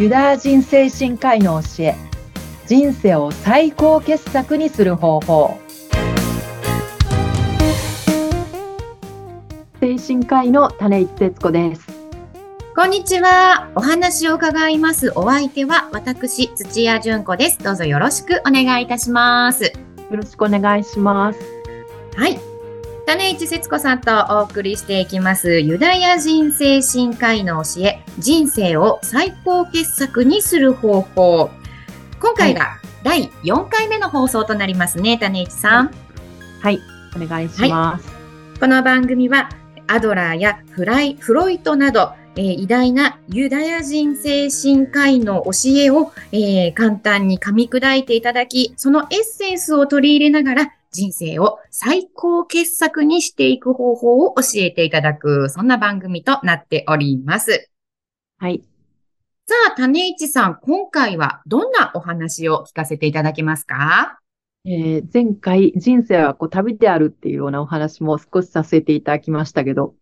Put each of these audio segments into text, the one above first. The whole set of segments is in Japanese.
ユダヤ人精神科医の教え人生を最高傑作にする方法。精神科医の種市節子です。こんにちは。お話を伺います。お相手は私土屋純子です。どうぞよろしくお願いいたします。よろしくお願いします。はい種市節子さんとお送りしていきますユダヤ人精神科医の教え人生を最高傑作にする方法今回が第4回目の放送となりますね、種市さん。はい、お願いします。はい、この番組はアドラーやフライフロイトなど、えー、偉大なユダヤ人精神科医の教えを、えー、簡単に噛み砕いていただき、そのエッセンスを取り入れながら人生を最高傑作にしていく方法を教えていただく、そんな番組となっております。はい。さあ、種市さん、今回はどんなお話を聞かせていただけますか？えー、前回、人生はこう旅であるっていうようなお話も少しさせていただきましたけど、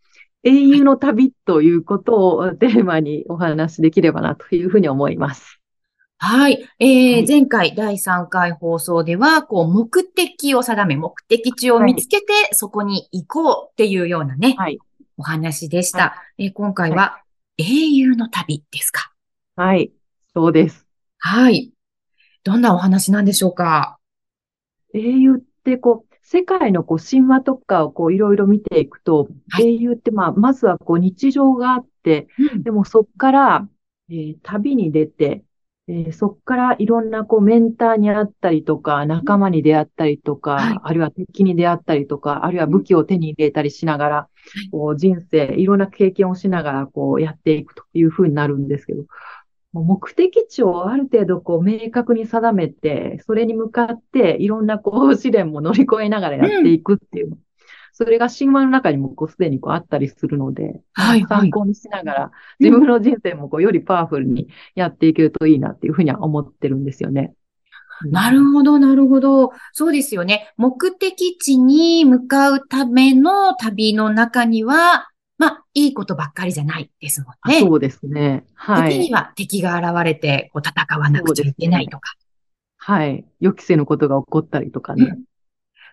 英雄の旅ということをテーマにお話できればなというふうに思います。はい。えー、はい、前回第3回放送では、こう、目的を定め、目的地を見つけて、はい、そこに行こうっていうようなね、はい、お話でした。はい、えー、今回は、英雄の旅ですか？はい。そうです。はい。どんなお話なんでしょうか？英雄ってこう、世界のこう神話とかをこういろいろ見ていくと、はい、英雄ってまあ、まずはこう日常があって、うん、でもそこから、えー、旅に出て、えー、そこからいろんなこうメンターに会ったりとか、仲間に出会ったりとか、はい、あるいは敵に出会ったりとか、あるいは武器を手に入れたりしながら、こう人生、いろんな経験をしながらこうやっていくというふうになるんですけど、目的地をある程度こう明確に定めて、それに向かっていろんなこう試練も乗り越えながらやっていくっていう、うん、それが神話の中にもこうすでにこうあったりするので、はい、参考にしながら、自分の人生もこうよりパワフルにやっていけるといいなっていうふうには思ってるんですよね。なるほど、なるほど。そうですよね。目的地に向かうための旅の中には、まあ、いいことばっかりじゃないですもんね。そうですね。はい。時には敵が現れて、こう戦わなくちゃいけないとか。ね、はい。予期せぬことが起こったりとかね、うん。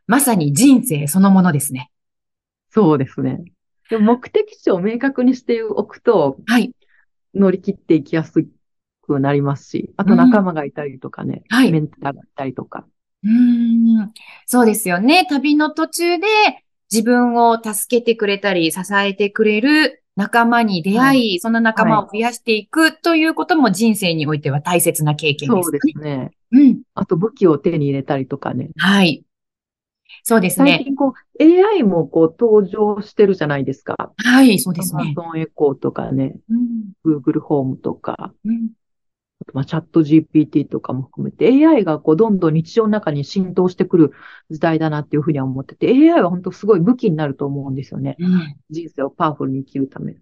まさに人生そのものですね。そうですね。でも目的地を明確にしておくと、はい。乗り切っていきやすくなりますし、あと仲間がいたりとかね、うん、はい。メンターがいたりとか。うん。そうですよね。旅の途中で、自分を助けてくれたり、支えてくれる仲間に出会い、はい、その仲間を増やしていくということも人生においては大切な経験です、ね、そうですね。うん。あと武器を手に入れたりとかね。はい。そうですね。最近こう AI もこう登場してるじゃないですか。はい、そうですね。Amazon エコーとかね、うん、Google ホームとか、うん、まあ、チャット GPT とかも含めて AI がこうどんどん日常の中に浸透してくる時代だなっていうふうには思ってて、AI は本当すごい武器になると思うんですよね。うん、人生をパワフルに生きるため。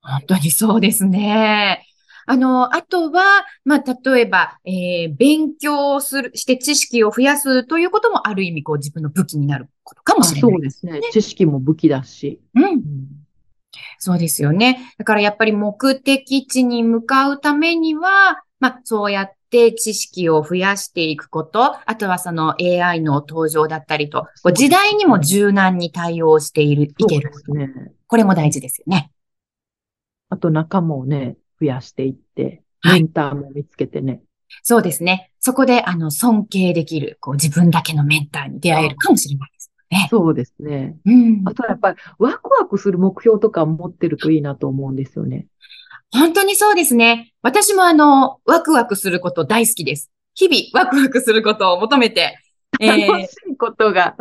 本当にそうですね。あの、あとは、まあ、例えば、えー、勉強する、して知識を増やすということもある意味、こう、自分の武器になることかもしれない、ね、そうですね。知識も武器だし。うん、うんそうですよね。だからやっぱり目的地に向かうためには、まあそうやって知識を増やしていくこと、あとはその AI の登場だったりと、時代にも柔軟に対応している、いける。ね。これも大事ですよね。あと仲間をね、増やしていって、メンターも見つけてね。はい、そうですね。そこで、あの、尊敬できる、こう、自分だけのメンターに出会えるかもしれないですね。そうですね。うん。あとはやっぱりワクワクする目標とか持ってるといいなと思うんですよね。本当にそうですね。私もあの、ワクワクすること大好きです。日々ワクワクすることを求めて、えー、楽しいことが、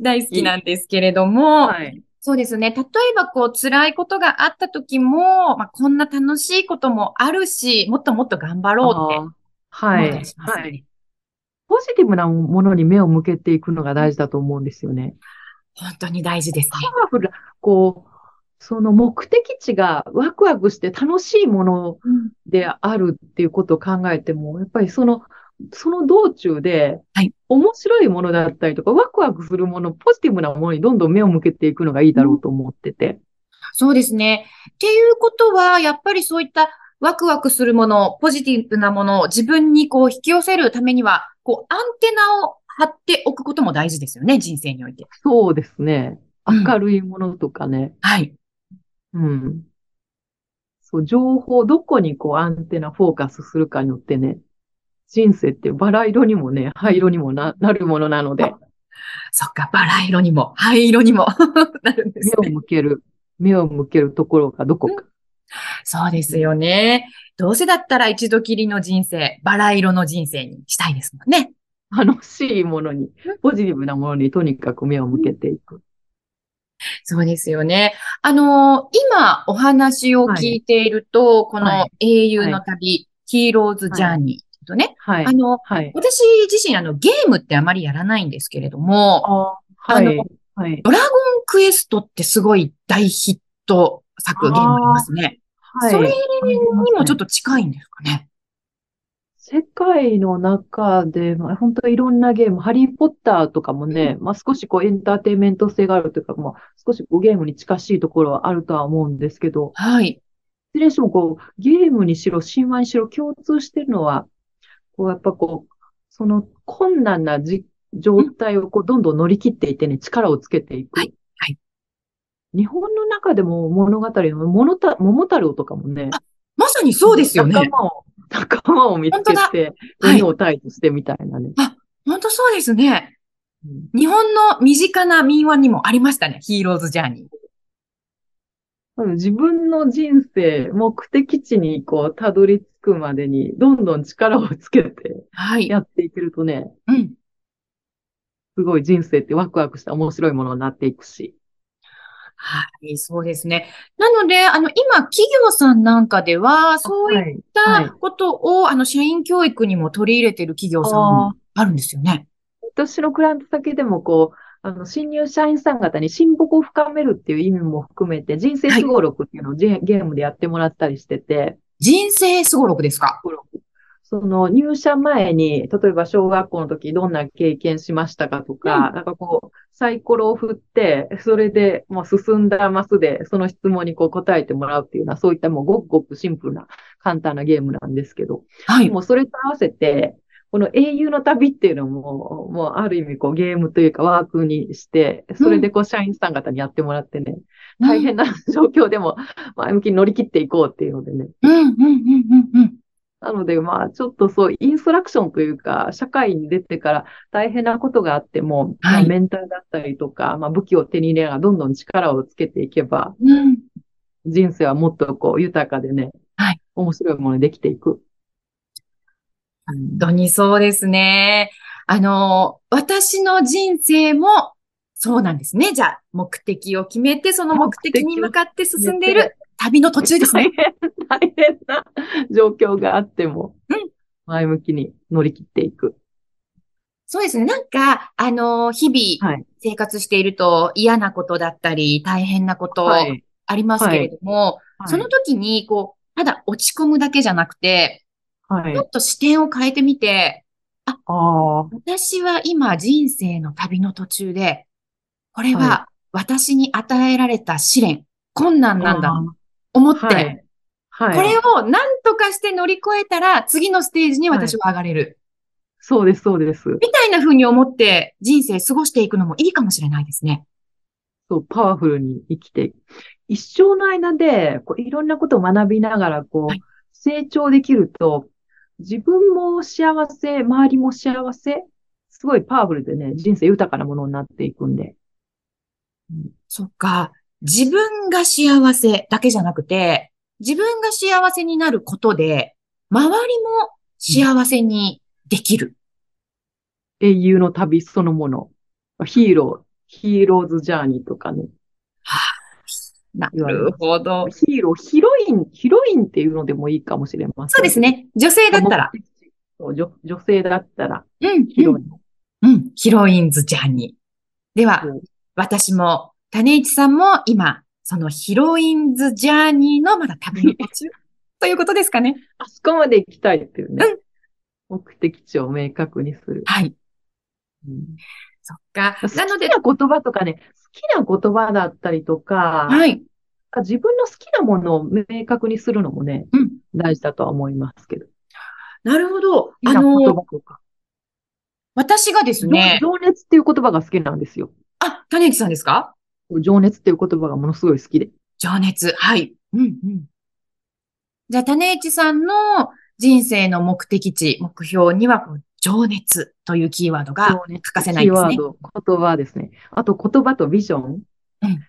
大好きなんですけれども、はい、そうですね。例えばこう辛いことがあった時も、まあ、こんな楽しいこともあるし、もっともっと頑張ろうって。はい。はい。ポジティブなものに目を向けていくのが大事だと思うんですよね。本当に大事ですね。パワフル、こう、その目的地がワクワクして楽しいものであるっていうことを考えても、やっぱりその、その道中で、面白いものだったりとか、ワクワクするもの、ポジティブなものにどんどん目を向けていくのがいいだろうと思ってて。うん、そうですね。っていうことは、やっぱりそういったワクワクするもの、ポジティブなものを自分にこう引き寄せるためには、こうアンテナを張っておくことも大事ですよね、人生において。そうですね。うん明るいものとかね。はい。うん。そう、情報、どこにこうアンテナフォーカスするかによってね、人生ってバラ色にもね、灰色にもな、なるものなので、そっか、バラ色にも、灰色にも なるんです目をね。向ける、目を向けるところがどこか。そうですよね。どうせだったら一度きりの人生、バラ色の人生にしたいですもんね。楽しいものに、ポジティブなものにとにかく目を向けていく。そうですよね。あのー今お話を聞いていると、こはの英雄の旅、ヒーローズジャーニーとね、はいあ。の、はい。私自身あのゲームってあまりやらないんですけれども、あはい。はい。ドラゴンクエストってすごい大ヒット作ゲームありますね。はい。それにもちょっと近いんですかね。世界の中で、まあ、本当いろんなゲーム、ハリーポッターとかもね、まあ少しこうエンターテインメント性があるというか、まあ少しこうゲームに近しいところはあるとは思うんですけど、はい。いずれにしてもこう、ゲームにしろ、神話にしろ共通してるのは、こうやっぱこう、その困難なじ状態をこうどんどん乗り切っていってね、力をつけていく。はいはい日本の中でも物語の、ものた、桃太郎とかもね、まさにそうですよね。仲間を、仲間を見つけて、はい鬼を退治してみたいなね。本当そうですね。うん日本の身近な民話にもありましたね。ヒーローズジャーニー。うん自分の人生、目的地にこう、たどり着くまでに、どんどん力をつけてはい。やっていけるとね、うん。すごい人生ってワクワクした面白いものになっていくし。はい、そうですね。なので、あの、今、企業さんなんかでは、そういっはいはいたことを、あの、社員教育にも取り入れてる企業さんもあるんですよね。私のクライアント先でもこう、あの、新入社員さん方に親睦を深めるっていう意味も含めて、人生すごろくっていうのをゲゲームでやってもらったりしてて、人生すごろくですか？その入社前に、例えば小学校の時どんな経験しましたかとか、なんかこう、サイコロを振って、それでもう進んだマスで、その質問にこう答えてもらうっていうのは、そういったもうごくごくシンプルな簡単なゲームなんですけど、はい。もうそれと合わせて、この英雄の旅っていうのも、もうある意味こうゲームというかワークにして、それでこう社員さん方にやってもらってね、大変な 状況でも前向きに乗り切っていこうっていうのでね。うん、うん、うん、うん、うん。なのでまあちょっとそうインストラクションというか、社会に出てから大変なことがあっても、はいまあメンタルだったりとか、まあ武器を手に入れながらどんどん力をつけていけば、うん。人生はもっとこう豊かでね、はい面白いものにできていく。うん本当にそうですね。あの、私の人生もそうなんですね。じゃあ、目的を決めて、その目的に向かって進んでいる旅の途中ですね。大変、大変な状況があってもうん、前向きに乗り切っていく。そうですね。なんか、あの、日々はい。生活していると嫌なことだったり、大変なことはい。ありますけれども、その時に、こう、ただ落ち込むだけじゃなくて、はい。ちょっと視点を変えてみて、ああ、私は今人生の旅の途中で、これはは私に与えられた試練、困難なんだ思って、はい。はい。これを何とかして乗り越えたら、次のステージに私は上がれる。そうです、そうです。みたいな風に思って人生過ごしていくのもいいかもしれないですね。そう、パワフルに生きて。一生の間で、こういろんなことを学びながら、こう、はい成長できると、自分も幸せ、周りも幸せ、すごいパワフルでね、人生豊かなものになっていくんで。そっか。自分が幸せだけじゃなくて、自分が幸せになることで、周りも幸せにできる。英雄の旅そのもの。ヒーロー、ヒーローズジャーニーとかね。なるほど。ヒーロー、ヒロイン、ヒロインっていうのでもいいかもしれません。そうですね。女性だったら。女女性だったら、うん。ヒロイン。うん。ヒロインズジャーニー。では私も、種市さんも今、そのヒロインズジャーニーのまだ旅の途中ということですかね。あそこまで行きたいっていうね。うん目的地を明確にする。はい。うんそっか。好きなので、な言葉とかね、好きな言葉だったりとか、はい。自分の好きなものを明確にするのもね、うん大事だとは思いますけど。なるほど。あの。私がですね、情情熱っていう言葉が好きなんですよ。あ、種市さんですか？情熱っていう言葉がものすごい好きで。情熱。はい。うんうん。じゃあ、種市さんの人生の目的地、目標には、情熱というキーワードが情熱欠かせないんですねキーワー。ド、言葉ですね。あと言葉とビジョン。うん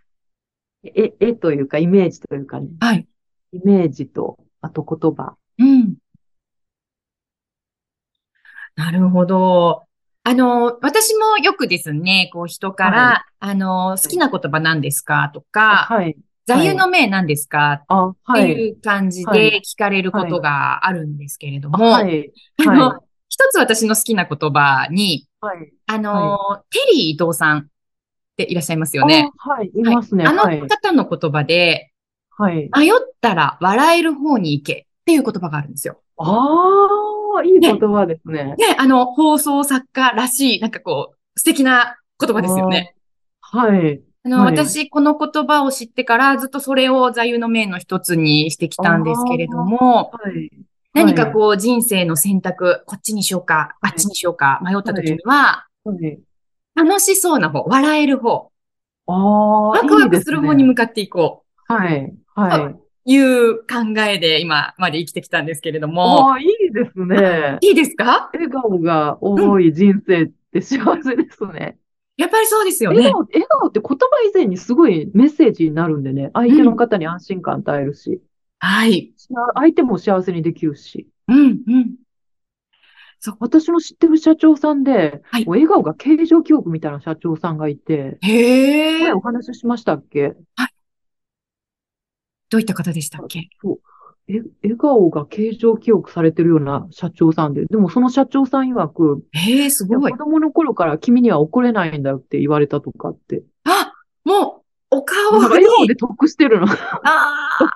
え、絵というかイメージというかね。はい。イメージと、あと言葉。うん。なるほど。あの、私もよくですね、こう人から、はあの、好きな言葉何ですか？とか、はい。座右の銘何ですか？あ、ってはい。いう感じはいで聞かれることがあるんですけれども、はい。あの、は一つ私の好きな言葉に、はい。あの、テリー伊藤さんっていらっしゃいますよね。あはい。いますね。あのはい。方の言葉で、はい。迷ったら笑える方に行けっていう言葉があるんですよ。ああ、いい言葉ですね。で、あの、放送作家らしい、なんかこう、素敵な言葉ですよね。はい。あの、はい私、この言葉を知ってから、ずっとそれを座右の銘の一つにしてきたんですけれども、はい。何かこう、人生の選択、こっちにしようか、あっちにしようか、迷った時には、はい。楽しそうな方、笑える方、ワクワクする方に向かっていこはい。はい。う、いう考えで今まで生きてきたんですけれども、ああ、いいですね。いいですか？笑顔が多い人生って幸せですね。やっぱりそうですよね。笑顔、笑顔って言葉以前にすごいメッセージになるんでね、相手の方に安心感与えるし、はい。相手も幸せにできるし。うん、うん。私の知ってる社長さんで、はい笑顔が形状記憶みたいな社長さんがいて、へえ前。お話ししましたっけ？どういった方でしたっけ？そう。え、笑顔が形状記憶されてるような社長さんで、でもその社長さん曰く、へえ、すごい子。供の頃から君には怒れないんだよって言われたとかって。あ、なんか笑顔にで。得してるの。ああ、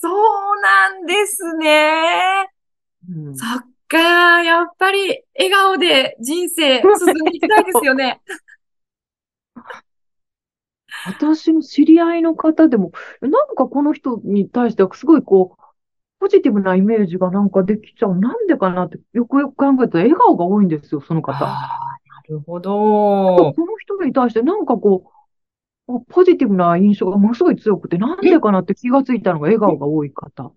そうなんですね。うんそっか、やっぱり笑顔で人生進んでいきたいですよね。私の知り合いの方でも、なんかこの人に対してはすごいこう、ポジティブなイメージがなんかできちゃう。なんでかなって、よくよく考えたら笑顔が多いんですよ、そのあ方。あ、なるほこど。の人に対してなんかこう、ポジティブな印象がものすごい強くて、なんでかなって気がついたのが笑顔が多い方。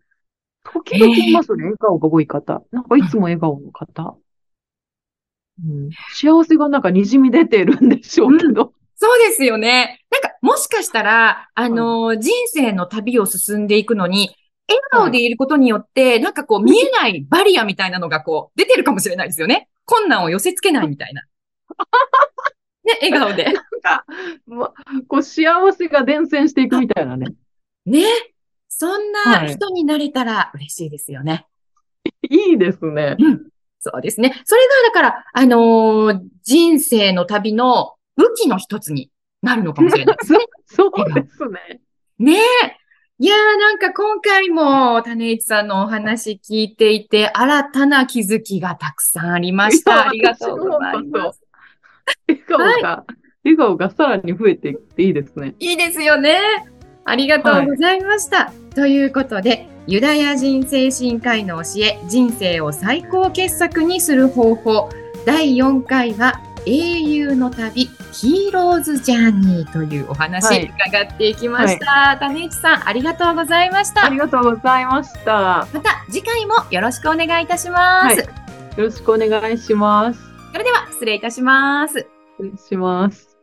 時々いますよね、笑顔が多い方。なんかいつも笑顔の方。うん、幸せがなんか滲み出てるんでしょうけど。そうですよね。なんか、もしかしたら、あの、人生の旅を進んでいくのに、笑顔でいることによって、なんかこう、見えないバリアみたいなのがこう、出てるかもしれないですよね。困難を寄せ付けないみたいな。ね、笑顔で。ま、こう幸せが伝染していくみたいなね。ね。そんなはい人になれたら嬉しいですよね。いいですね。そうですね。それが、だから、あのー人生の旅の武器の一つになるのかもしれないですね。そうですね。ねえ。いやーなんか今回も種市さんのお話聞いていて、新たな気づきがたくさんありました。ありがとうございます。笑顔が、笑顔がさらに増えていっていいですね。いいですよね。ありがとうございました。ということで、ユダヤ人精神科医の教え、人生を最高傑作にする方法、第4回は、英雄の旅、ヒーローズジャーニーというお話、はい伺っていきました。種市さん、ありがとうございました。ありがとうございました。また次回もよろしくお願いいたします。はいよろしくお願いします。それでは失礼いたします。失礼します。